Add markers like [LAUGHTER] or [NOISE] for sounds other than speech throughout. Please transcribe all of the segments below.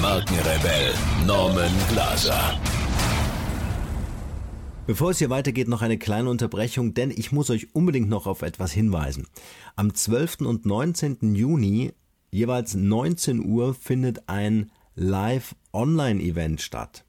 Markenrebell Norman Glaser. Bevor es hier weitergeht, noch eine kleine Unterbrechung, denn ich muss euch unbedingt noch auf etwas hinweisen. Am 12. und 19. Juni, jeweils 19 Uhr, findet ein Live-Online-Event statt.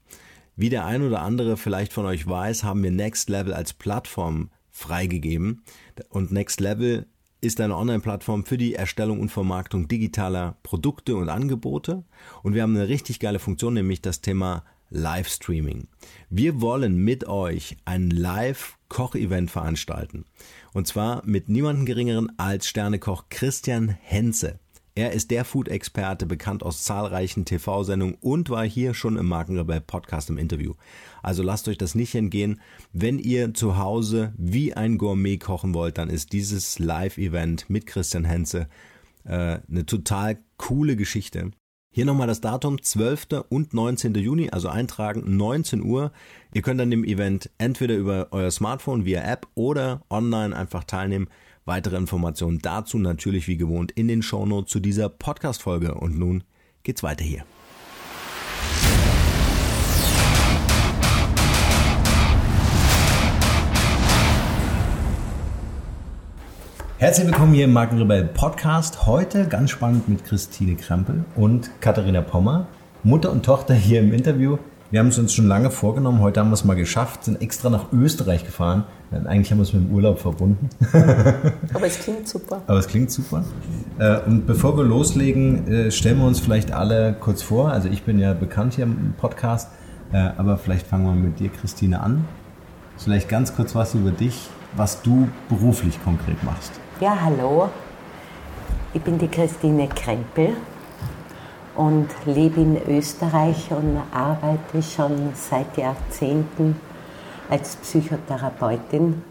Wie der ein oder andere vielleicht von euch weiß, haben wir Next Level als Plattform freigegeben. Und Next Level ist eine Online-Plattform für die Erstellung und Vermarktung digitaler Produkte und Angebote. Und wir haben eine richtig geile Funktion, nämlich das Thema Livestreaming. Wir wollen mit euch ein Live-Koch-Event veranstalten. Und zwar mit niemandem geringeren als Sternekoch Christian Henze. Er ist der Food-Experte, bekannt aus zahlreichen TV-Sendungen und war hier schon im Markenrebell Podcast im Interview. Also lasst euch das nicht entgehen. Wenn ihr zu Hause wie ein Gourmet kochen wollt, dann ist dieses Live-Event mit Christian Henze äh, eine total coole Geschichte. Hier nochmal das Datum, 12. und 19. Juni, also eintragen, 19 Uhr. Ihr könnt an dem Event entweder über euer Smartphone via App oder online einfach teilnehmen. Weitere Informationen dazu natürlich wie gewohnt in den Shownotes zu dieser Podcast-Folge. Und nun geht's weiter hier. Herzlich willkommen hier im Markenrebell Podcast. Heute ganz spannend mit Christine Krempel und Katharina Pommer, Mutter und Tochter hier im Interview. Wir haben es uns schon lange vorgenommen. Heute haben wir es mal geschafft, sind extra nach Österreich gefahren. Eigentlich haben wir es mit dem Urlaub verbunden. [LAUGHS] Aber es klingt super. Aber es klingt super. Äh, und bevor wir loslegen, äh, stellen wir uns vielleicht alle kurz vor. Also ich bin ja bekannt hier im Podcast, äh, aber vielleicht fangen wir mit dir, Christine, an. Vielleicht ganz kurz was über dich, was du beruflich konkret machst. Ja, hallo. Ich bin die Christine Krempel und lebe in Österreich und arbeite schon seit Jahrzehnten als Psychotherapeutin.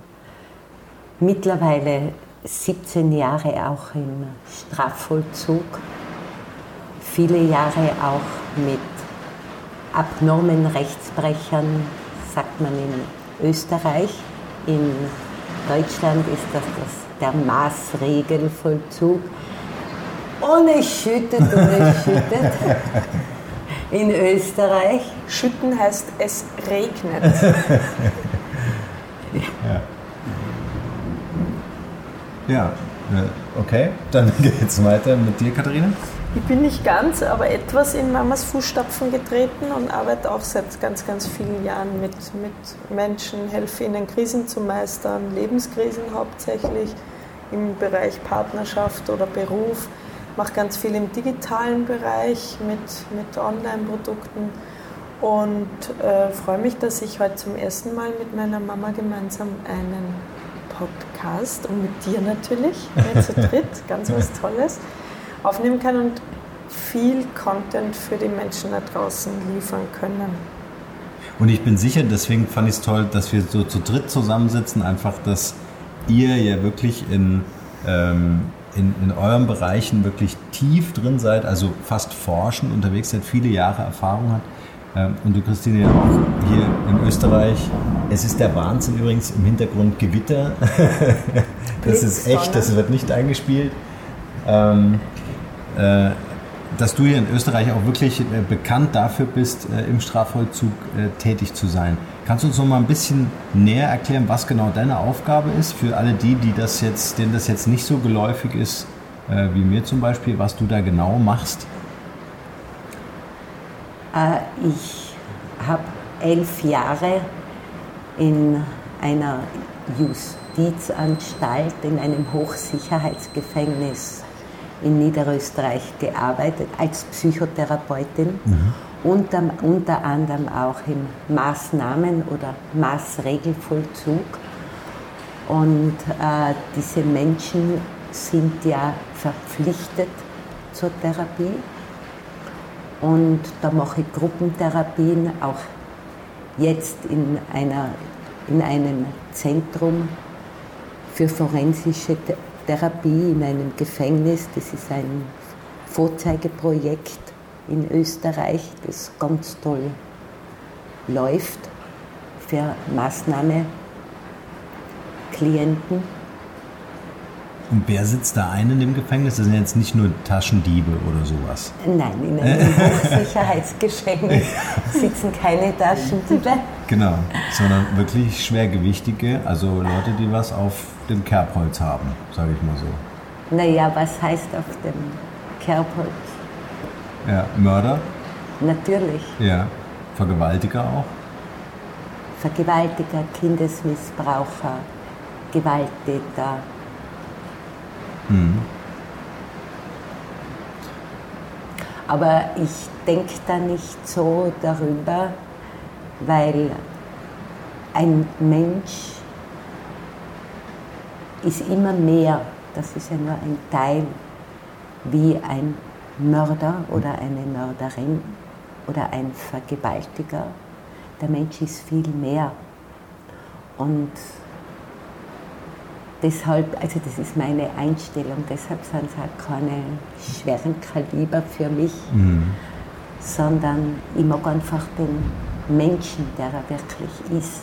Mittlerweile 17 Jahre auch im Strafvollzug, viele Jahre auch mit abnormen Rechtsbrechern, sagt man in Österreich. In Deutschland ist das, das der Maßregelvollzug und es schüttet und es schüttet. In Österreich. Schütten heißt, es regnet. ja. ja, äh, okay. Dann [LAUGHS] geht es weiter mit dir, Katharina. Ich bin nicht ganz, aber etwas in Mamas Fußstapfen getreten und arbeite auch seit ganz, ganz vielen Jahren mit, mit Menschen, helfe ihnen Krisen zu meistern, Lebenskrisen hauptsächlich im Bereich Partnerschaft oder Beruf mache ganz viel im digitalen Bereich mit, mit Online-Produkten und äh, freue mich, dass ich heute zum ersten Mal mit meiner Mama gemeinsam einen Podcast und mit dir natürlich, [LAUGHS] zu dritt, ganz was Tolles, aufnehmen kann und viel Content für die Menschen da draußen liefern können. Und ich bin sicher, deswegen fand ich es toll, dass wir so zu dritt zusammensitzen, einfach, dass ihr ja wirklich in ähm, in, in euren Bereichen wirklich tief drin seid, also fast forschend unterwegs seid, viele Jahre Erfahrung hat. Ähm, und du, Christine, ja auch hier in Österreich. Es ist der Wahnsinn übrigens im Hintergrund Gewitter. [LAUGHS] das ist echt, das wird nicht eingespielt. Ähm, äh, dass du hier in Österreich auch wirklich äh, bekannt dafür bist, äh, im Strafvollzug tätig zu sein. Kannst du uns noch mal ein bisschen näher erklären, was genau deine Aufgabe ist für alle die, die das jetzt, denen das jetzt nicht so geläufig ist, äh, wie mir zum Beispiel, was du da genau machst? Äh, ich habe elf Jahre in einer Justizanstalt, in einem Hochsicherheitsgefängnis in Niederösterreich gearbeitet als Psychotherapeutin. Mhm unter, unter anderem auch im Maßnahmen- oder Maßregelvollzug. Und äh, diese Menschen sind ja verpflichtet zur Therapie. Und da mache ich Gruppentherapien, auch jetzt in, einer, in einem Zentrum für forensische Therapie in einem Gefängnis. Das ist ein Vorzeigeprojekt in Österreich, das ganz toll läuft für Maßnahmeklienten. Und wer sitzt da ein in dem Gefängnis? Das sind jetzt nicht nur Taschendiebe oder sowas. Nein, in einem [LAUGHS] Hochsicherheitsgefängnis sitzen keine Taschendiebe. Genau, sondern wirklich Schwergewichtige, also Leute, die was auf dem Kerbholz haben, sage ich mal so. Naja, was heißt auf dem Kerbholz? Ja, Mörder? Natürlich. Ja, Vergewaltiger auch? Vergewaltiger, Kindesmissbraucher, Gewalttäter, Mhm. Aber ich denke da nicht so darüber, weil ein Mensch ist immer mehr, das ist ja nur ein Teil, wie ein Mörder oder eine Mörderin oder ein Vergewaltiger. Der Mensch ist viel mehr. Und deshalb, also das ist meine Einstellung, deshalb sind es halt keine schweren Kaliber für mich, mhm. sondern ich mag einfach den Menschen, der er wirklich ist,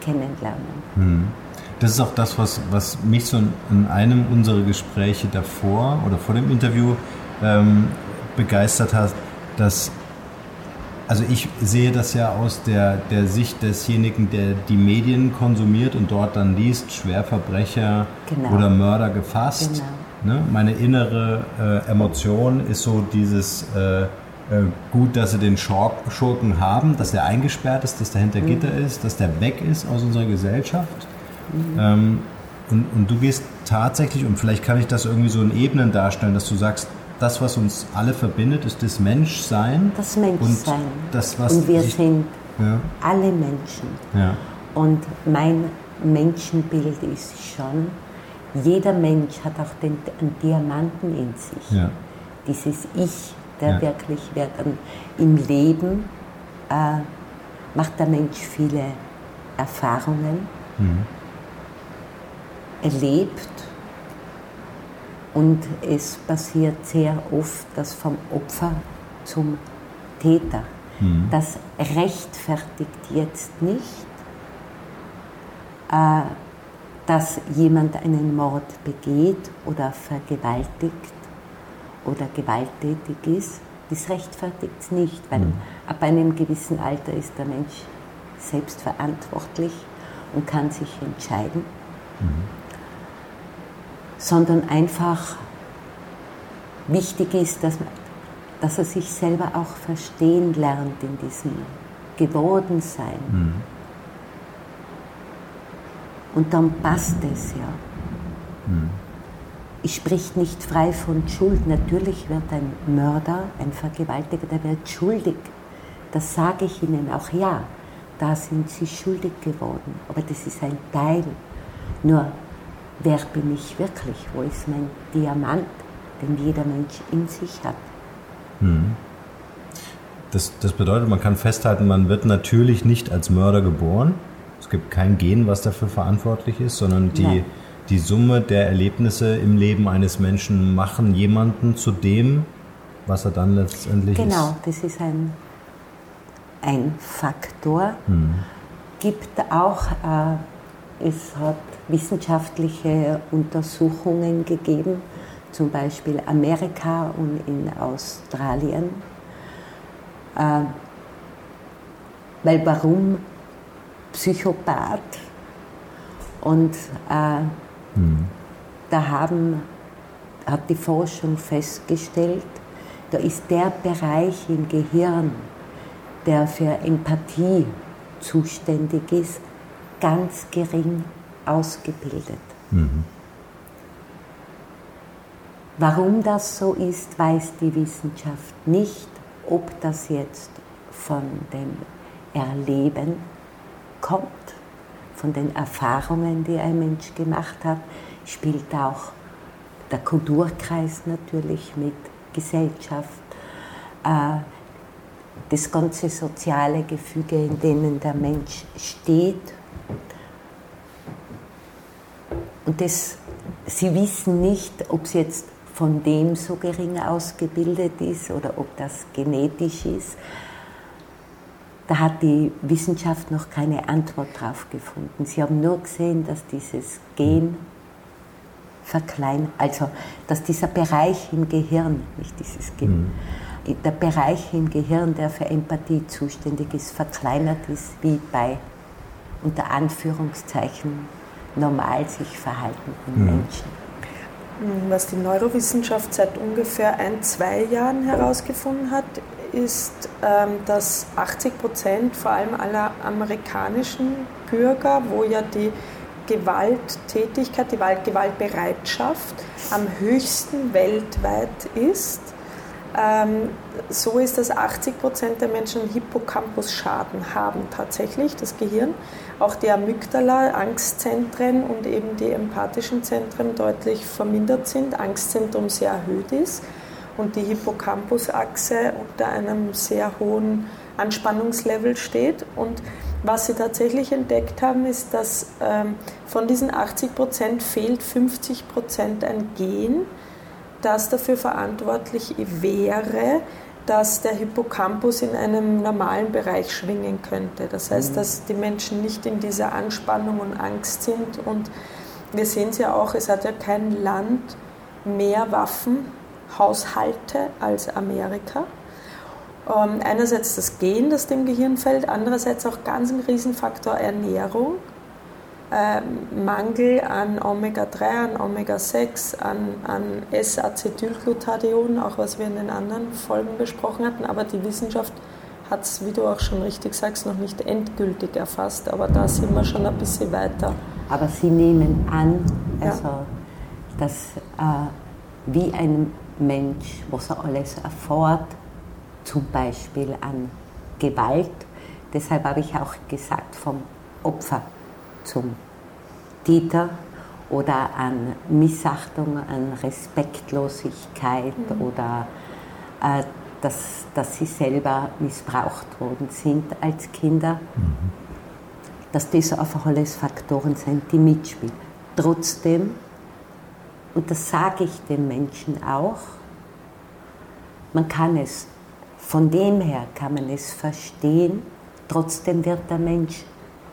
kennenlernen. Mhm. Das ist auch das, was, was mich so in einem unserer Gespräche davor oder vor dem Interview ähm, begeistert hat, dass also ich sehe das ja aus der, der Sicht desjenigen, der die Medien konsumiert und dort dann liest, Schwerverbrecher genau. oder Mörder gefasst. Genau. Ne? Meine innere äh, Emotion ist so dieses äh, äh, gut, dass sie den Schor Schurken haben, dass der eingesperrt ist, dass der hinter mhm. Gitter ist, dass der weg ist aus unserer Gesellschaft. Mhm. Ähm, und, und du gehst tatsächlich, und vielleicht kann ich das irgendwie so in Ebenen darstellen, dass du sagst, das, was uns alle verbindet, ist das Menschsein. Das Menschsein. Und, das, was und wir sind ja. alle Menschen. Ja. Und mein Menschenbild ist schon, jeder Mensch hat auch den, einen Diamanten in sich. Ja. Dieses Ich, der wirklich wird. Und Im Leben äh, macht der Mensch viele Erfahrungen, mhm. erlebt und es passiert sehr oft, dass vom Opfer zum Täter. Mhm. Das rechtfertigt jetzt nicht, äh, dass jemand einen Mord begeht oder vergewaltigt oder gewalttätig ist. Das rechtfertigt es nicht, weil mhm. ab einem gewissen Alter ist der Mensch selbstverantwortlich und kann sich entscheiden. Mhm sondern einfach wichtig ist, dass, man, dass er sich selber auch verstehen lernt in diesem Gewordensein. Mhm. Und dann passt es ja. Mhm. Ich sprich nicht frei von Schuld. Natürlich wird ein Mörder, ein Vergewaltiger, der wird schuldig. Das sage ich Ihnen auch, ja, da sind Sie schuldig geworden. Aber das ist ein Teil. Nur wer bin ich wirklich? Wo ist mein Diamant, den jeder Mensch in sich hat? Hm. Das, das bedeutet, man kann festhalten, man wird natürlich nicht als Mörder geboren. Es gibt kein Gen, was dafür verantwortlich ist, sondern die, die Summe der Erlebnisse im Leben eines Menschen machen jemanden zu dem, was er dann letztendlich genau, ist. Genau, das ist ein, ein Faktor. Hm. Gibt auch, äh, es hat wissenschaftliche Untersuchungen gegeben, zum Beispiel Amerika und in Australien. Äh, weil warum Psychopath? Und äh, hm. da haben, hat die Forschung festgestellt, da ist der Bereich im Gehirn, der für Empathie zuständig ist, ganz gering ausgebildet. Mhm. Warum das so ist, weiß die Wissenschaft nicht. Ob das jetzt von dem Erleben kommt, von den Erfahrungen, die ein Mensch gemacht hat, spielt auch der Kulturkreis natürlich mit, Gesellschaft, äh, das ganze soziale Gefüge, in dem der Mensch steht. Und das, sie wissen nicht, ob es jetzt von dem so gering ausgebildet ist oder ob das genetisch ist. Da hat die Wissenschaft noch keine Antwort drauf gefunden. Sie haben nur gesehen, dass dieses Gen verkleinert, also dass dieser Bereich im Gehirn, nicht dieses Gen, mhm der Bereich im Gehirn, der für Empathie zuständig ist, verkleinert ist, wie bei unter Anführungszeichen normal sich verhaltenden mhm. Menschen. Was die Neurowissenschaft seit ungefähr ein, zwei Jahren herausgefunden hat, ist, ähm, dass 80 Prozent vor allem aller amerikanischen Bürger, wo ja die Gewalttätigkeit, die Gewaltbereitschaft am höchsten weltweit ist, ähm, so ist, dass 80 Prozent der Menschen Hippocampus-Schaden haben, tatsächlich, das Gehirn. Auch die Amygdala, Angstzentren und eben die empathischen Zentren deutlich vermindert sind, Angstzentrum sehr erhöht ist und die Hippocampus-Achse unter einem sehr hohen Anspannungslevel steht. Und was sie tatsächlich entdeckt haben, ist, dass ähm, von diesen 80 Prozent fehlt 50 Prozent ein Gen, das dafür verantwortlich wäre, dass der Hippocampus in einem normalen Bereich schwingen könnte. Das heißt, mhm. dass die Menschen nicht in dieser Anspannung und Angst sind. Und wir sehen es ja auch, es hat ja kein Land mehr Waffenhaushalte als Amerika. Ähm, einerseits das Gen, das dem Gehirn fällt, andererseits auch ganz ein Riesenfaktor Ernährung äh, Mangel an Omega-3, an Omega-6, an, an S-Acetylglutathion, auch was wir in den anderen Folgen besprochen hatten. Aber die Wissenschaft hat es, wie du auch schon richtig sagst, noch nicht endgültig erfasst. Aber da sind wir schon ein bisschen weiter. Aber Sie nehmen an, also, ja. dass äh, wie ein Mensch, was er alles erfährt, zum Beispiel an Gewalt, deshalb habe ich auch gesagt, vom Opfer zum Täter oder an Missachtung, an Respektlosigkeit mhm. oder äh, dass, dass sie selber missbraucht worden sind als Kinder, mhm. dass das einfach alles Faktoren sind, die mitspielen. Trotzdem, und das sage ich den Menschen auch, man kann es, von dem her kann man es verstehen, trotzdem wird der Mensch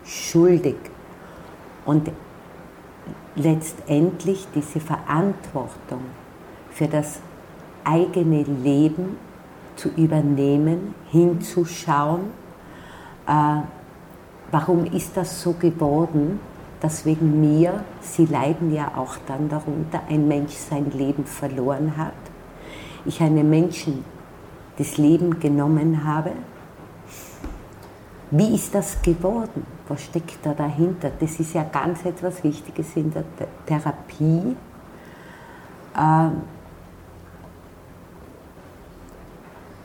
schuldig und letztendlich diese Verantwortung für das eigene Leben zu übernehmen, hinzuschauen, äh, warum ist das so geworden, dass wegen mir, Sie leiden ja auch dann darunter, ein Mensch sein Leben verloren hat, ich einem Menschen das Leben genommen habe, wie ist das geworden? Was steckt da dahinter? Das ist ja ganz etwas Wichtiges in der Therapie. Ähm,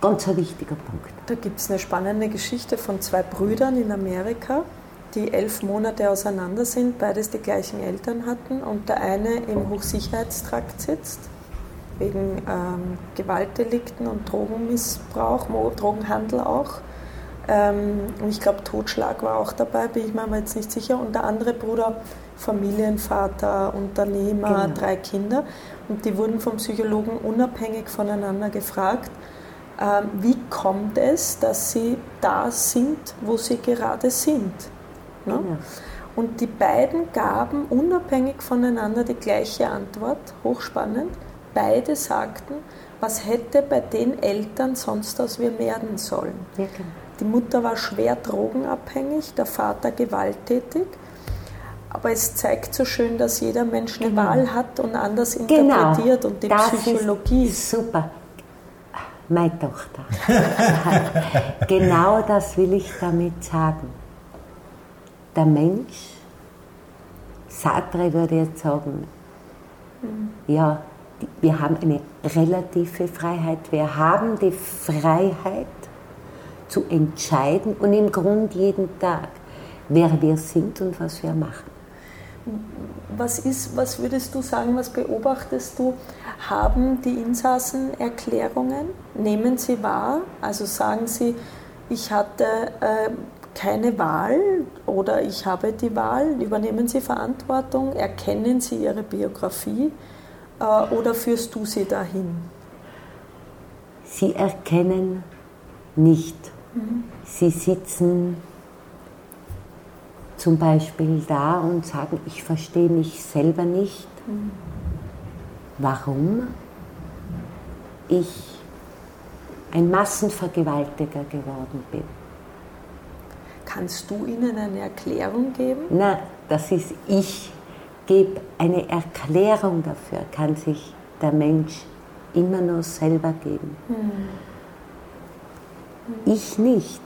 ganz ein wichtiger Punkt. Da gibt es eine spannende Geschichte von zwei Brüdern in Amerika, die elf Monate auseinander sind, beides die gleichen Eltern hatten und der eine im Hochsicherheitstrakt sitzt, wegen ähm, Gewaltdelikten und Drogenmissbrauch, Drogenhandel auch und ich glaube, Totschlag war auch dabei, bin ich mir aber jetzt nicht sicher. Und der andere Bruder, Familienvater, Unternehmer, genau. drei Kinder. Und die wurden vom Psychologen unabhängig voneinander gefragt, ähm, wie kommt es, dass sie da sind, wo sie gerade sind. Ne? Genau. Und die beiden gaben unabhängig voneinander die gleiche Antwort, hochspannend. Beide sagten, was hätte bei den Eltern sonst aus wir werden sollen. Ja, genau. Die Mutter war schwer drogenabhängig, der Vater gewalttätig. Aber es zeigt so schön, dass jeder Mensch eine genau. Wahl hat und anders genau. interpretiert genau. und die das Psychologie. Ist super. Meine Tochter. [LAUGHS] genau das will ich damit sagen. Der Mensch, Sartre würde jetzt sagen, mhm. ja, wir haben eine relative Freiheit. Wir haben die Freiheit, zu entscheiden und im Grund jeden Tag, wer wir sind und was wir machen. was ist, was würdest du sagen, was beobachtest du? Haben die Insassen Erklärungen? Nehmen sie wahr? Also sagen sie, ich hatte äh, keine Wahl oder ich habe die Wahl? Übernehmen sie Verantwortung? Erkennen sie ihre Biografie äh, oder führst du sie dahin? Sie erkennen nicht. Mhm. Sie sitzen zum Beispiel da und sagen, ich verstehe mich selber nicht, mhm. warum ich ein Massenvergewaltiger geworden bin. Kannst du ihnen eine Erklärung geben? Na, das ist ich gebe eine Erklärung dafür, kann sich der Mensch immer nur selber geben. Mhm. Ich nicht.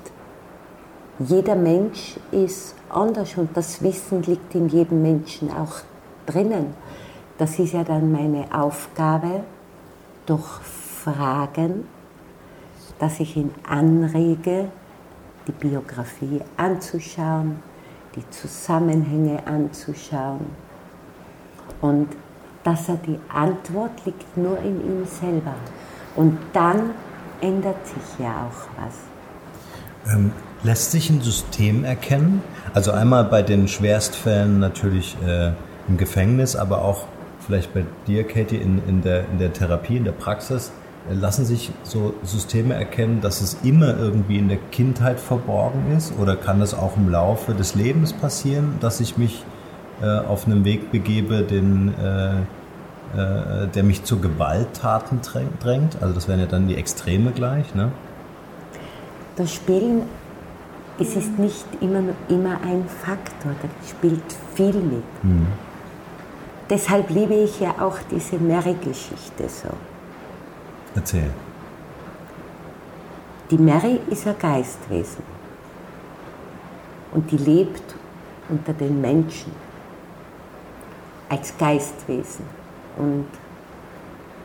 Jeder Mensch ist anders und das Wissen liegt in jedem Menschen auch drinnen. Das ist ja dann meine Aufgabe, durch Fragen, dass ich ihn anrege, die Biografie anzuschauen, die Zusammenhänge anzuschauen und dass er die Antwort liegt nur in ihm selber. Und dann ändert sich ja auch was. Ähm, Lässt sich ein System erkennen? Also einmal bei den Schwerstfällen natürlich äh, im Gefängnis, aber auch vielleicht bei dir, Katie, in, in, der, in der Therapie, in der Praxis. Äh, lassen sich so Systeme erkennen, dass es immer irgendwie in der Kindheit verborgen ist? Oder kann das auch im Laufe des Lebens passieren, dass ich mich äh, auf einem Weg begebe, den, äh, der mich zu Gewalttaten drängt? Also das wären ja dann die Extreme gleich, ne? Das Spielen es ist nicht immer, immer ein Faktor, da spielt viel mit. Mhm. Deshalb liebe ich ja auch diese Mary-Geschichte so. Erzähl. Die Mary ist ein Geistwesen und die lebt unter den Menschen als Geistwesen. Und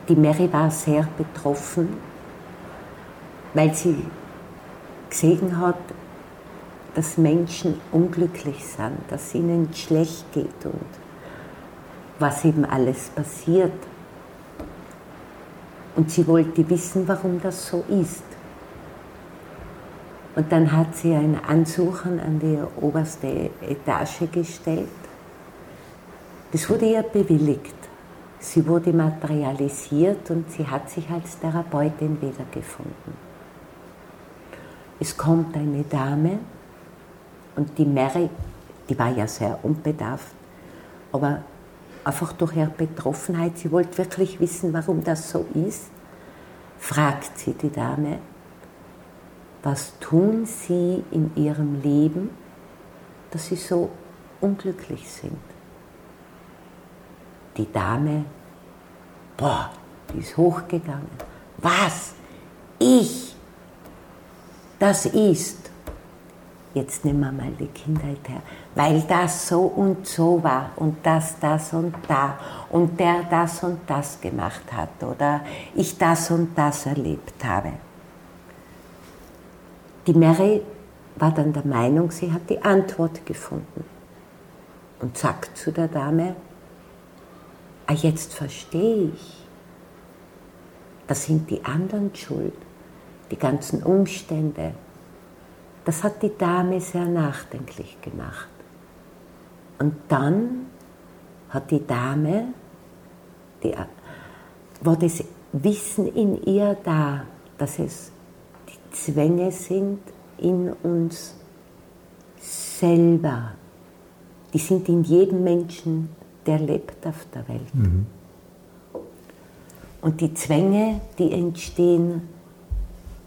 die Mary war sehr betroffen, weil sie gesehen hat, dass Menschen unglücklich sind, dass ihnen schlecht geht und was eben alles passiert. Und sie wollte wissen, warum das so ist. Und dann hat sie ein Ansuchen an die oberste Etage gestellt. Das wurde ihr bewilligt. Sie wurde materialisiert und sie hat sich als Therapeutin wiedergefunden. Es kommt eine Dame, und die Mary, die war ja sehr unbedarft, aber einfach durch ihre Betroffenheit, sie wollte wirklich wissen, warum das so ist, fragt sie die Dame, was tun sie in ihrem Leben, dass sie so unglücklich sind. Die Dame, boah, die ist hochgegangen. Was? Ich? Das ist jetzt nehmen wir mal die Kindheit her, weil das so und so war und das, das und da und der das und das gemacht hat oder ich das und das erlebt habe. Die Mary war dann der Meinung, sie hat die Antwort gefunden und sagt zu der Dame, ah, jetzt verstehe ich, das sind die anderen schuld, die ganzen Umstände, das hat die Dame sehr nachdenklich gemacht. Und dann hat die Dame, die, war das Wissen in ihr da, dass es die Zwänge sind in uns selber. Die sind in jedem Menschen, der lebt auf der Welt. Mhm. Und die Zwänge, die entstehen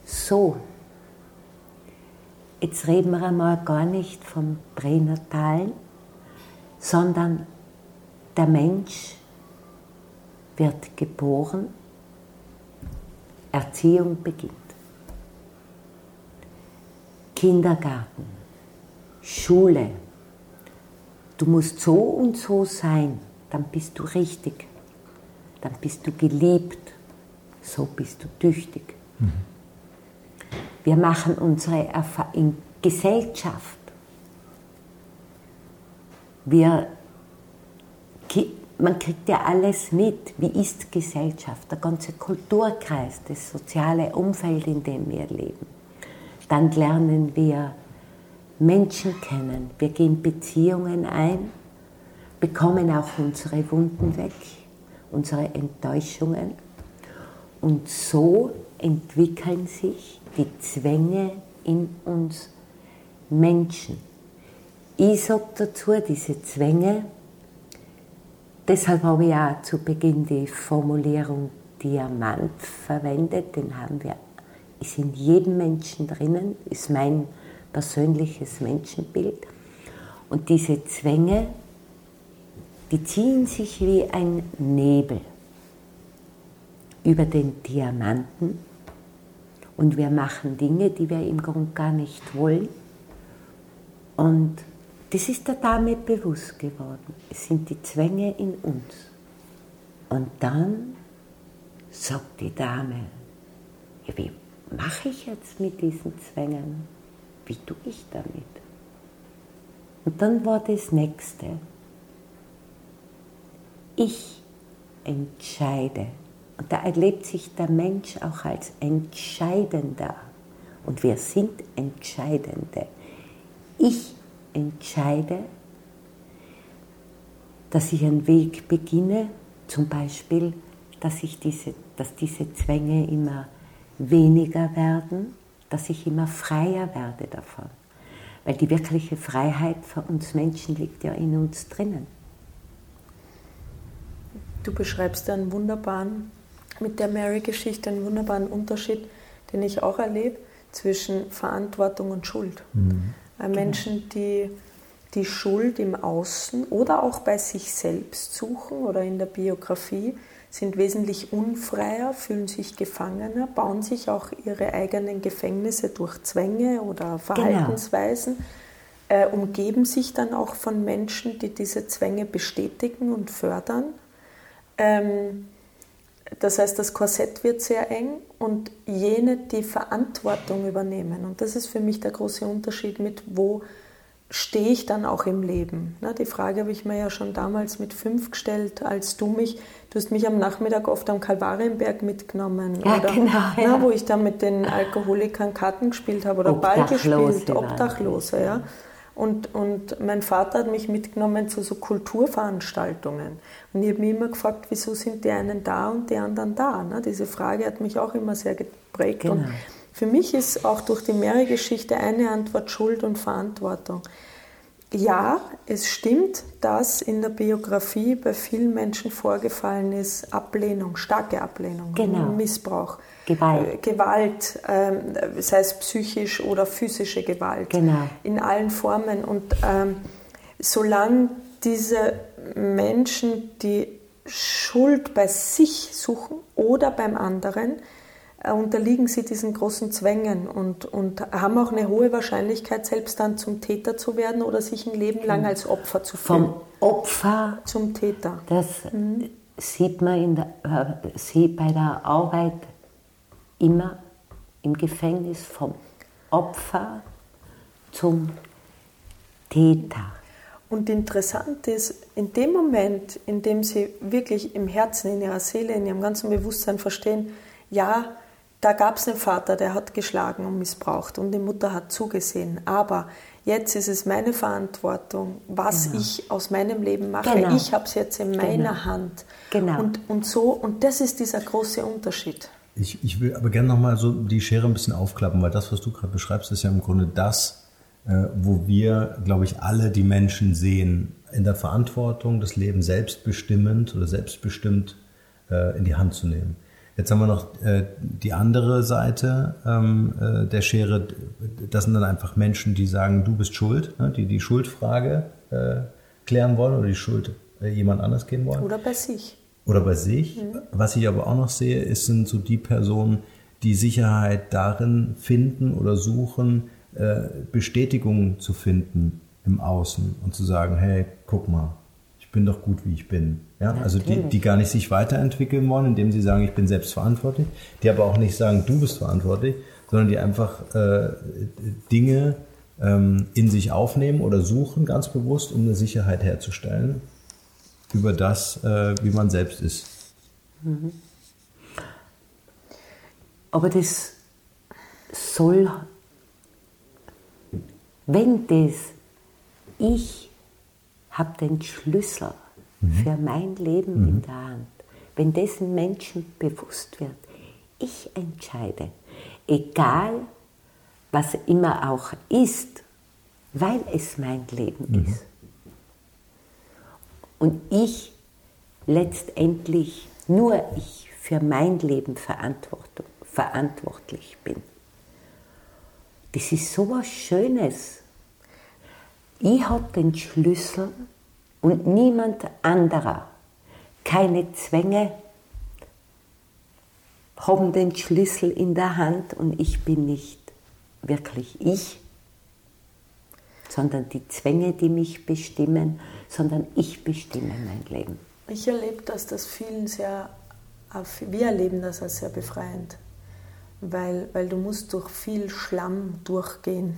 so Jetzt reden wir einmal gar nicht vom Pränatalen, sondern der Mensch wird geboren, Erziehung beginnt. Kindergarten, Schule. Du musst so und so sein, dann bist du richtig, dann bist du geliebt, so bist du tüchtig. Mhm. Wir machen unsere Erfahrung in Gesellschaft. Wir man kriegt ja alles mit. Wie ist Gesellschaft, der ganze Kulturkreis, das soziale Umfeld, in dem wir leben. Dann lernen wir Menschen kennen, wir gehen Beziehungen ein, bekommen auch unsere Wunden weg, unsere Enttäuschungen. Und so entwickeln sich die Zwänge in uns Menschen. Ich sage dazu, diese Zwänge, deshalb habe ich auch zu Beginn die Formulierung Diamant verwendet, den haben wir, ist in jedem Menschen drinnen, ist mein persönliches Menschenbild. Und diese Zwänge, die ziehen sich wie ein Nebel über den Diamanten und wir machen Dinge, die wir im Grunde gar nicht wollen. Und das ist der Dame bewusst geworden. Es sind die Zwänge in uns. Und dann sagt die Dame, ja, wie mache ich jetzt mit diesen Zwängen? Wie tue ich damit? Und dann war das nächste. Ich entscheide. Und da erlebt sich der Mensch auch als Entscheidender. Und wir sind Entscheidende. Ich entscheide, dass ich einen Weg beginne, zum Beispiel, dass, ich diese, dass diese Zwänge immer weniger werden, dass ich immer freier werde davon. Weil die wirkliche Freiheit für uns Menschen liegt ja in uns drinnen. Du beschreibst einen wunderbaren, mit der Mary-Geschichte, einen wunderbaren Unterschied, den ich auch erlebe, zwischen Verantwortung und Schuld. Mhm. Genau. Menschen, die die Schuld im Außen oder auch bei sich selbst suchen oder in der Biografie, sind wesentlich unfreier, fühlen sich gefangener, bauen sich auch ihre eigenen Gefängnisse durch Zwänge oder genau. Verhaltensweisen, genau. äh, umgeben sich dann auch von Menschen, die diese Zwänge bestätigen und fördern. Ähm, das heißt, das Korsett wird sehr eng und jene, die Verantwortung übernehmen. Und das ist für mich der große Unterschied mit, wo stehe ich dann auch im Leben. Die Frage habe ich mir ja schon damals mit fünf gestellt, als du mich, du hast mich am Nachmittag oft am Kalvarienberg mitgenommen. Ja, oder, genau. Ja. wo ich dann mit den Alkoholikern Karten gespielt habe oder Ball gespielt, Obdachlose. Ja. Und, und mein Vater hat mich mitgenommen zu so Kulturveranstaltungen. Und ich habe mich immer gefragt, wieso sind die einen da und die anderen da? Ne? Diese Frage hat mich auch immer sehr geprägt. Genau. Und für mich ist auch durch die Meere-Geschichte eine Antwort Schuld und Verantwortung. Ja, es stimmt, dass in der Biografie bei vielen Menschen vorgefallen ist Ablehnung, starke Ablehnung, genau. Missbrauch. Gewalt. Äh, Gewalt, ähm, sei es psychisch oder physische Gewalt. Genau. In allen Formen. Und ähm, solange diese Menschen die Schuld bei sich suchen oder beim anderen, unterliegen sie diesen großen Zwängen und, und haben auch eine hohe Wahrscheinlichkeit, selbst dann zum Täter zu werden oder sich ein Leben lang als Opfer zu fühlen. Vom Opfer zum Täter. Das mhm. sieht man in der, äh, bei der Arbeit immer im Gefängnis vom Opfer zum Täter. Und interessant ist, in dem Moment, in dem sie wirklich im Herzen, in ihrer Seele, in ihrem ganzen Bewusstsein verstehen, ja, da gab es einen Vater, der hat geschlagen und missbraucht und die Mutter hat zugesehen. Aber jetzt ist es meine Verantwortung, was genau. ich aus meinem Leben mache. Genau. Ich habe es jetzt in meiner genau. Hand. Genau. Und, und so, und das ist dieser große Unterschied. Ich, ich will aber gerne nochmal so die Schere ein bisschen aufklappen, weil das, was du gerade beschreibst, ist ja im Grunde das, äh, wo wir, glaube ich, alle die Menschen sehen, in der Verantwortung, das Leben selbstbestimmend oder selbstbestimmt äh, in die Hand zu nehmen. Jetzt haben wir noch äh, die andere Seite ähm, äh, der Schere. Das sind dann einfach Menschen, die sagen, du bist schuld, ne? die die Schuldfrage äh, klären wollen oder die Schuld jemand anders geben wollen. Oder bei sich oder bei sich. Mhm. Was ich aber auch noch sehe, ist, sind so die Personen, die Sicherheit darin finden oder suchen, äh, Bestätigung zu finden im Außen und zu sagen, hey, guck mal, bin doch gut, wie ich bin. Ja, also die, die gar nicht sich weiterentwickeln wollen, indem sie sagen, ich bin selbstverantwortlich, die aber auch nicht sagen, du bist verantwortlich, sondern die einfach äh, Dinge ähm, in sich aufnehmen oder suchen ganz bewusst, um eine Sicherheit herzustellen über das, äh, wie man selbst ist. Mhm. Aber das soll, wenn das, ich habe den Schlüssel mhm. für mein Leben mhm. in der Hand, wenn dessen Menschen bewusst wird, ich entscheide, egal was immer auch ist, weil es mein Leben mhm. ist. Und ich letztendlich, nur ich für mein Leben verantwortlich bin. Das ist so was Schönes. Ich habe den Schlüssel und niemand anderer. Keine Zwänge haben den Schlüssel in der Hand und ich bin nicht wirklich ich, sondern die Zwänge, die mich bestimmen, sondern ich bestimme mein Leben. Ich erlebe dass das vielen sehr, wir erleben das als sehr befreiend, weil, weil du musst durch viel Schlamm durchgehen,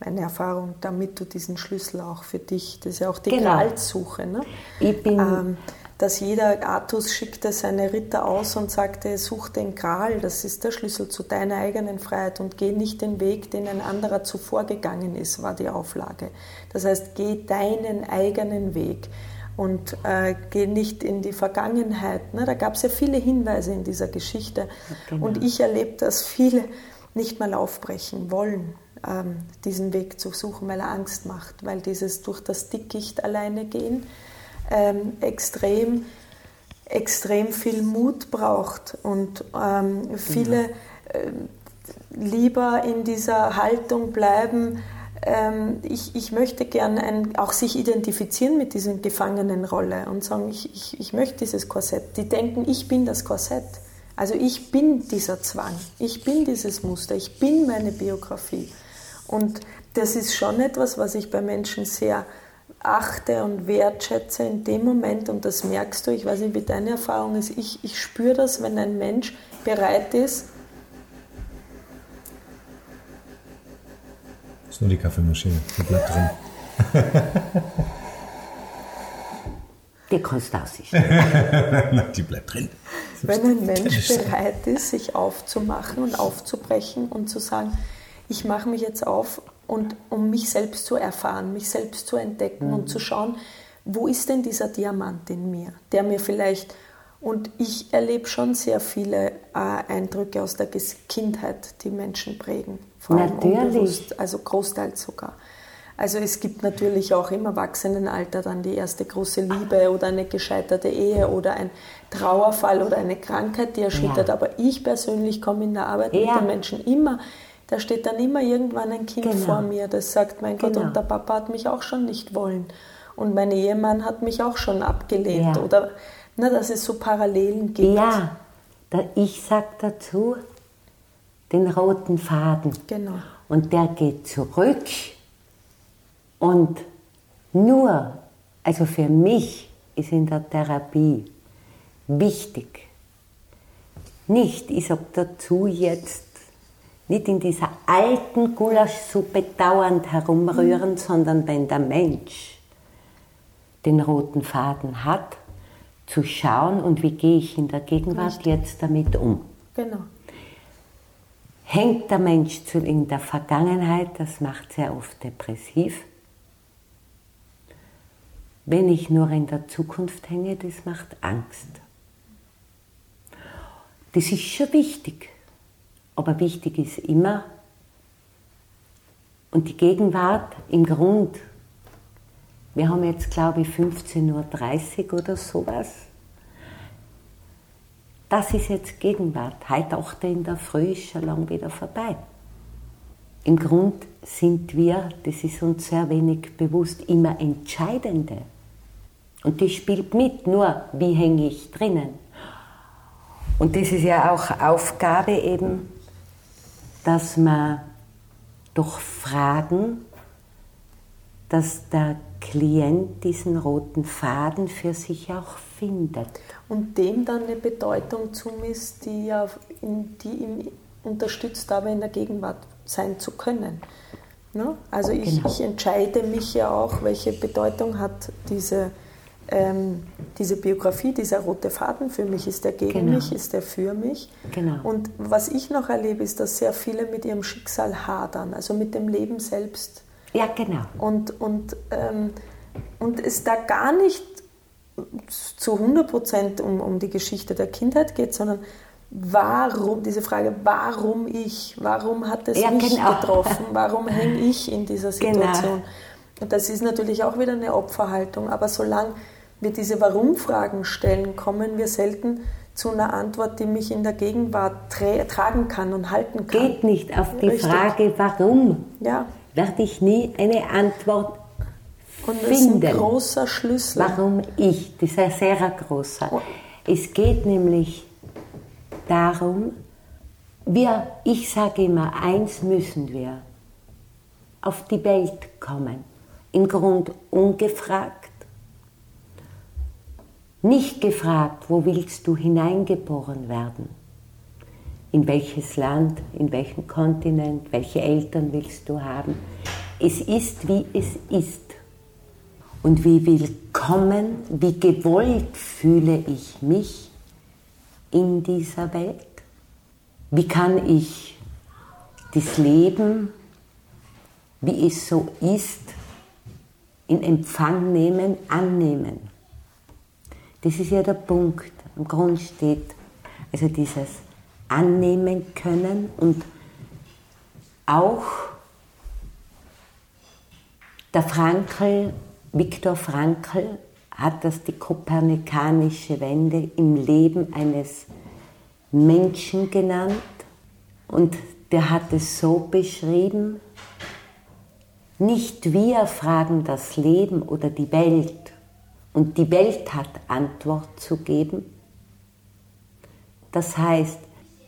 meine Erfahrung, damit du diesen Schlüssel auch für dich, das ist ja auch die genau. Gralsuche, ne? Ich bin ähm, dass jeder Artus schickte seine Ritter aus und sagte, such den Gral, das ist der Schlüssel zu deiner eigenen Freiheit und geh nicht den Weg, den ein anderer zuvor gegangen ist, war die Auflage. Das heißt, geh deinen eigenen Weg und äh, geh nicht in die Vergangenheit. Ne? Da gab es ja viele Hinweise in dieser Geschichte genau. und ich erlebe, dass viele nicht mal aufbrechen wollen, diesen Weg zu suchen, weil er Angst macht, weil dieses durch das Dickicht alleine gehen, ähm, extrem, extrem viel Mut braucht und ähm, viele äh, lieber in dieser Haltung bleiben, ähm, ich, ich möchte gern auch sich identifizieren mit dieser Gefangenenrolle und sagen, ich, ich, ich möchte dieses Korsett. Die denken, ich bin das Korsett. Also ich bin dieser Zwang, ich bin dieses Muster, ich bin meine Biografie. Und das ist schon etwas, was ich bei Menschen sehr achte und wertschätze in dem Moment, und das merkst du, ich weiß nicht, wie deine Erfahrung ist, ich, ich spüre das, wenn ein Mensch bereit ist. Das ist nur die Kaffeemaschine, die bleibt drin. [LAUGHS] Die kannst du aussehen. [LAUGHS] die bleibt drin. Wenn ein Mensch bereit ist, sich aufzumachen und aufzubrechen und zu sagen, ich mache mich jetzt auf und um mich selbst zu erfahren, mich selbst zu entdecken mhm. und zu schauen, wo ist denn dieser Diamant in mir, der mir vielleicht und ich erlebe schon sehr viele äh, Eindrücke aus der Kindheit, die Menschen prägen, vor allem natürlich. unbewusst, also großteils sogar. Also es gibt natürlich auch im Erwachsenenalter dann die erste große Liebe oder eine gescheiterte Ehe oder ein Trauerfall oder eine Krankheit, die erschüttert. Ja. Aber ich persönlich komme in der Arbeit ja. mit den Menschen immer da steht dann immer irgendwann ein Kind genau. vor mir, das sagt, mein Gott, genau. und der Papa hat mich auch schon nicht wollen. Und mein Ehemann hat mich auch schon abgelehnt. Ja. Oder na, dass es so Parallelen gibt. Ja, ich sage dazu den roten Faden. Genau. Und der geht zurück. Und nur, also für mich ist in der Therapie wichtig, nicht, ich sage dazu jetzt, nicht in dieser alten Gulaschsuppe dauernd herumrühren, mhm. sondern wenn der Mensch den roten Faden hat, zu schauen und wie gehe ich in der Gegenwart Richtig. jetzt damit um. Genau. Hängt der Mensch in der Vergangenheit, das macht sehr oft depressiv. Wenn ich nur in der Zukunft hänge, das macht Angst. Das ist schon wichtig. Aber wichtig ist immer, und die Gegenwart im Grund, wir haben jetzt, glaube ich, 15.30 Uhr oder sowas. Das ist jetzt Gegenwart. Heute 8 in der Früh ist schon lang wieder vorbei. Im Grund sind wir, das ist uns sehr wenig bewusst, immer Entscheidende. Und die spielt mit, nur wie hänge ich drinnen. Und das ist ja auch Aufgabe eben dass man durch Fragen, dass der Klient diesen roten Faden für sich auch findet. Und dem dann eine Bedeutung zumisst, die, ja in, die ihm unterstützt, aber in der Gegenwart sein zu können. Ne? Also ich, genau. ich, entscheide mich ja auch, welche Bedeutung hat diese ähm, diese Biografie, dieser rote Faden für mich, ist der gegen Genau. mich, ist der für mich. Genau. Und was ich noch erlebe, ist, dass sehr viele mit ihrem Schicksal hadern, also mit dem Leben selbst. Ja, genau. Und, und, ähm, und es da gar nicht zu 100 Prozent um, um die Geschichte der Kindheit geht, sondern warum, diese Frage, warum ich, warum hat es Ja, mich genau. getroffen, warum hänge ich in dieser [LAUGHS] Genau. Situation? Und das ist natürlich auch wieder eine Opferhaltung, aber solange wir diese Warum-Fragen stellen, kommen wir selten zu einer Antwort, die mich in der Gegenwart tra tragen kann und halten kann. Geht nicht auf die Richtig. Frage, warum, Ja, werde ich nie eine Antwort und das ist ein finden. großer Schlüssel. Warum ich? Das ist ein sehr großer. Es geht nämlich darum, wir, ich sage immer, eins müssen wir, auf die Welt kommen. Im Grund ungefragt. Nicht gefragt, wo willst du hineingeboren werden? In welches Land, in welchen Kontinent, welche Eltern willst du haben? Es ist, wie es ist. Und wie willkommen, wie gewollt fühle ich mich in dieser Welt? Wie kann ich das Leben, wie es so ist, in Empfang nehmen, annehmen? Das ist ja der Punkt. Am Grund steht also dieses Annehmen können und auch der Frankl, Viktor Frankl, hat das die kopernikanische Wende im Leben eines Menschen genannt und der hat es so beschrieben, nicht wir fragen das Leben oder die Welt und die Welt hat Antwort zu geben. Das heißt,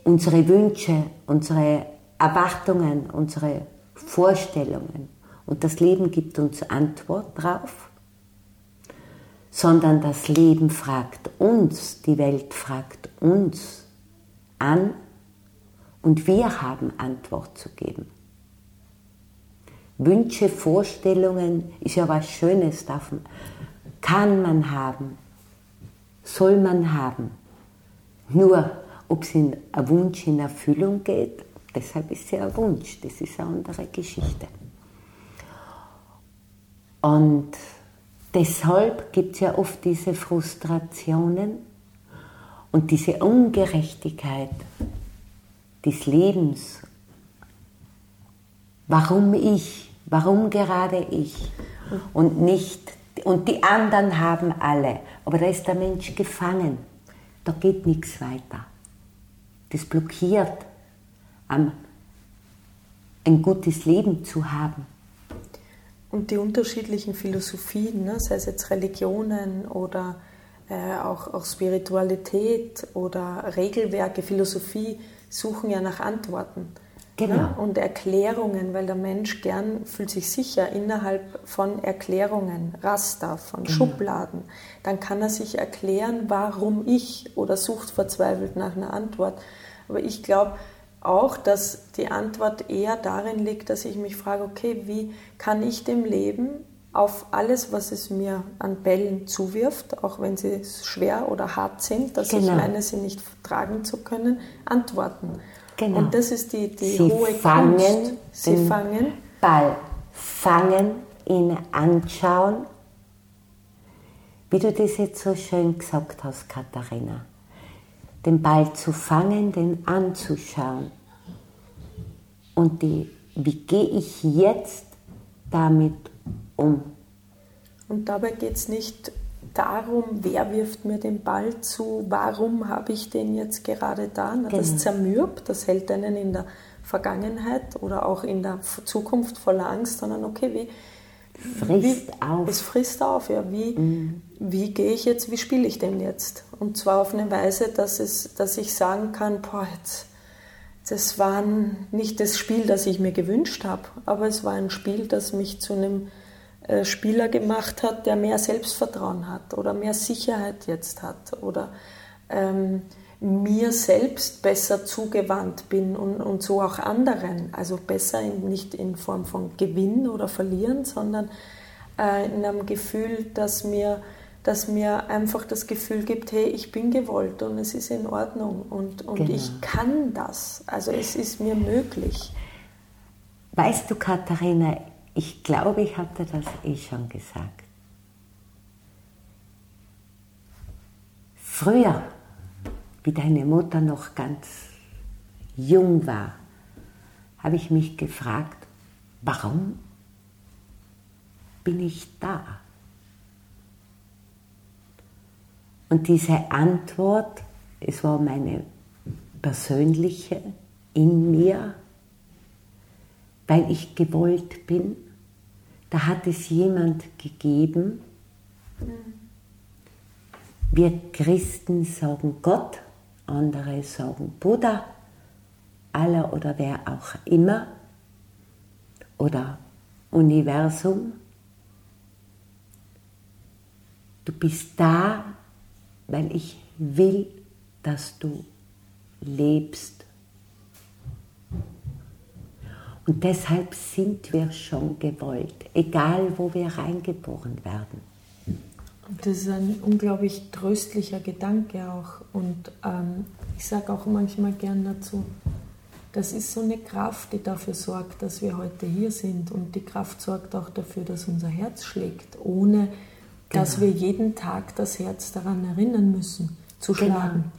unsere Wünsche, unsere Erwartungen, unsere Vorstellungen und das Leben gibt uns Antwort drauf, sondern das Leben fragt uns, die Welt fragt uns an und wir haben Antwort zu geben. Wünsche, Vorstellungen ist ja was Schönes, darf, kann man haben, soll man haben. Nur, ob es in ein Wunsch in Erfüllung geht, deshalb ist es ja ein Wunsch, das ist eine andere Geschichte. Und deshalb gibt es ja oft diese Frustrationen und diese Ungerechtigkeit des Lebens. Warum ich? Warum gerade ich? Und nicht, und die anderen haben alle. Aber da ist der Mensch gefangen. Da geht nichts weiter. Das blockiert, ein gutes Leben zu haben. Und die unterschiedlichen Philosophien, ne, sei es jetzt Religionen oder äh, auch, auch Spiritualität oder Regelwerke, Philosophie, suchen ja nach Antworten. Genau. Ne? Und Erklärungen, weil der Mensch gern fühlt sich sicher innerhalb von Erklärungen, Raster, von Genau. Schubladen. Dann kann er sich erklären, warum ich oder sucht verzweifelt nach einer Antwort. Aber ich glaube auch, dass die Antwort eher darin liegt, dass ich mich frage, okay, wie kann ich dem Leben auf alles, was es mir an Bällen zuwirft, auch wenn sie schwer oder hart sind, dass ich Genau. meine, sie nicht tragen zu können, antworten. Genau. Und das ist die, die Sie hohe fangen Kunst. Sie fangen Ball fangen, ihn anschauen, wie du das jetzt so schön gesagt hast, Katharina. Den Ball zu fangen, den anzuschauen. Und die, wie gehe ich jetzt damit um? Und dabei geht es nicht darum, wer wirft mir den Ball zu, warum habe ich den jetzt gerade da. Na, Das Genau. zermürbt, das hält einen in der Vergangenheit oder auch in der Zukunft voller Angst, sondern okay, wie. Frisst wie, auf. Es frisst auf, ja. Wie, wie gehe ich jetzt, wie spiele ich den jetzt? Und zwar auf eine Weise, dass, es, dass ich sagen kann, boah, jetzt, das war nicht das Spiel, das ich mir gewünscht habe, aber es war ein Spiel, das mich zu einem Spieler gemacht hat, der mehr Selbstvertrauen hat oder mehr Sicherheit jetzt hat oder ähm, mir selbst besser zugewandt bin und, und so auch anderen. Also besser in, nicht in Form von Gewinn oder Verlieren, sondern äh, in einem Gefühl, dass mir, das mir einfach das Gefühl gibt, hey, ich bin gewollt und es ist in Ordnung und, und genau. ich kann das. Also es ist mir möglich. Weißt du, Katharina, ich glaube, ich hatte das eh schon gesagt. Früher, wie deine Mutter noch ganz jung war, habe ich mich gefragt, warum bin ich da? Und diese Antwort, es war meine persönliche in mir, weil ich gewollt bin, da hat es jemand gegeben. Wir Christen sagen Gott, andere sagen Buddha, Allah oder wer auch immer oder Universum. Du bist da, weil ich will, dass du lebst. Und deshalb sind wir schon gewollt, egal wo wir reingeboren werden. Das ist ein unglaublich tröstlicher Gedanke auch. Und ähm, ich sage auch manchmal gern dazu, das ist so eine Kraft, die dafür sorgt, dass wir heute hier sind. Und die Kraft sorgt auch dafür, dass unser Herz schlägt, ohne genau. dass wir jeden Tag das Herz daran erinnern müssen, zu genau. schlagen.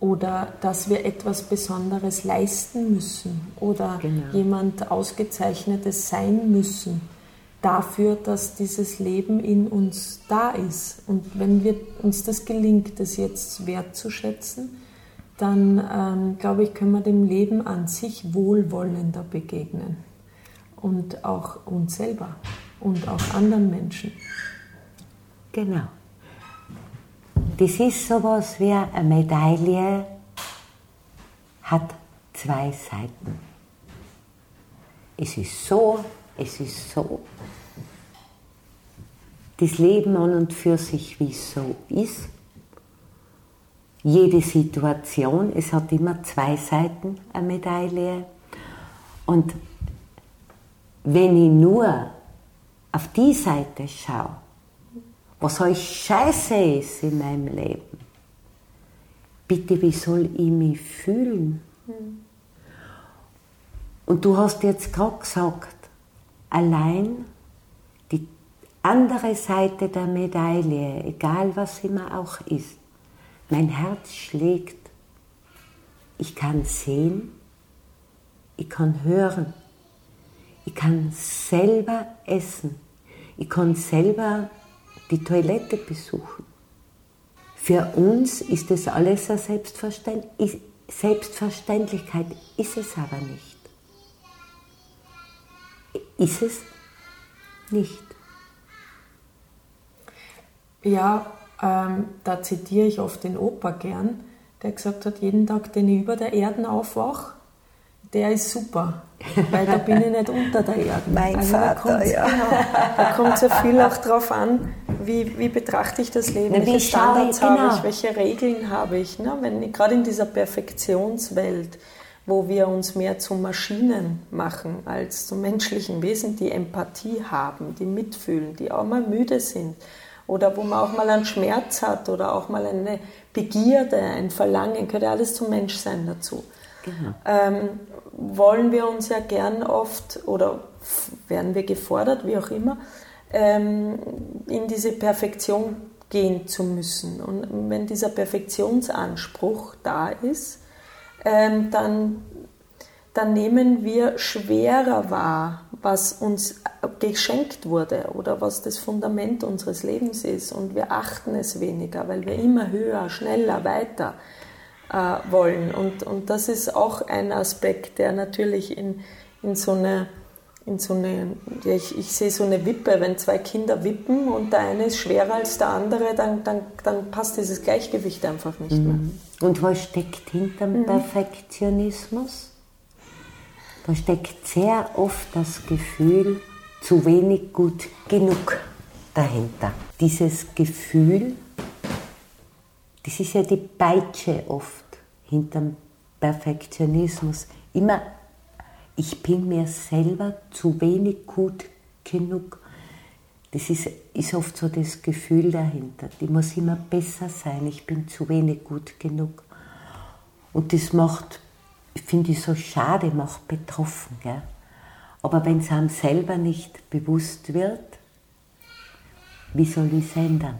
Oder dass wir etwas Besonderes leisten müssen oder genau. jemand Ausgezeichnetes sein müssen dafür, dass dieses Leben in uns da ist. Und wenn wir, uns das gelingt, das jetzt wertzuschätzen, dann ähm, glaube ich, können wir dem Leben an sich wohlwollender begegnen. Und auch uns selber und auch anderen Menschen. Genau. Das ist sowas wie eine Medaille, hat zwei Seiten. Es ist so, es ist so. Das Leben an und für sich, wie es so ist, jede Situation, es hat immer zwei Seiten, eine Medaille. Und wenn ich nur auf die Seite schaue, was euch scheiße ist in meinem Leben, bitte, wie soll ich mich fühlen? Mhm. Und du hast jetzt gerade gesagt, allein die andere Seite der Medaille, egal was immer auch ist, mein Herz schlägt. Ich kann sehen, ich kann hören, ich kann selber essen, ich kann selber die Toilette besuchen. Für uns ist das alles eine Selbstverständlich Selbstverständlichkeit, ist es aber nicht. Ist es nicht. Ja, ähm, da zitiere ich oft den Opa gern, der gesagt hat, jeden Tag, den ich über der Erde aufwache, der ist super, weil da bin ich nicht unter der Erde. [LAUGHS] Mein also Vater, ja. Genau, da kommt ja viel auch drauf an, wie, wie betrachte ich das Leben, welche Standards genau. habe ich, welche Regeln habe ich. Ne? Wenn, gerade in dieser Perfektionswelt, wo wir uns mehr zu Maschinen machen als zu menschlichen Wesen, die Empathie haben, die mitfühlen, die auch mal müde sind, oder wo man auch mal einen Schmerz hat oder auch mal eine Begierde, ein Verlangen, gehört ja alles zum Menschsein dazu. Genau. Ähm, wollen wir uns ja gern oft oder werden wir gefordert, wie auch immer, ähm, in diese Perfektion gehen zu müssen. Und wenn dieser Perfektionsanspruch da ist, ähm, dann, dann nehmen wir schwerer wahr, was uns geschenkt wurde oder was das Fundament unseres Lebens ist. Und wir achten es weniger, weil wir immer höher, schneller, weiter äh, wollen. Und, und das ist auch ein Aspekt, der natürlich in, in so eine, in so eine ja, ich, ich sehe so eine Wippe, wenn zwei Kinder wippen und der eine ist schwerer als der andere, dann, dann, dann passt dieses Gleichgewicht einfach nicht mehr. Mhm. Und was steckt hinter dem mhm. Perfektionismus? Da steckt sehr oft das Gefühl, zu wenig gut genug dahinter. Dieses Gefühl, das ist ja die Peitsche oft hinterm Perfektionismus. Immer, ich bin mir selber zu wenig gut genug. Das ist, ist oft so das Gefühl dahinter. Ich muss immer besser sein, ich bin zu wenig gut genug. Und das macht, finde ich so schade, macht betroffen. Gell? Aber wenn es einem selber nicht bewusst wird, wie soll ich es ändern?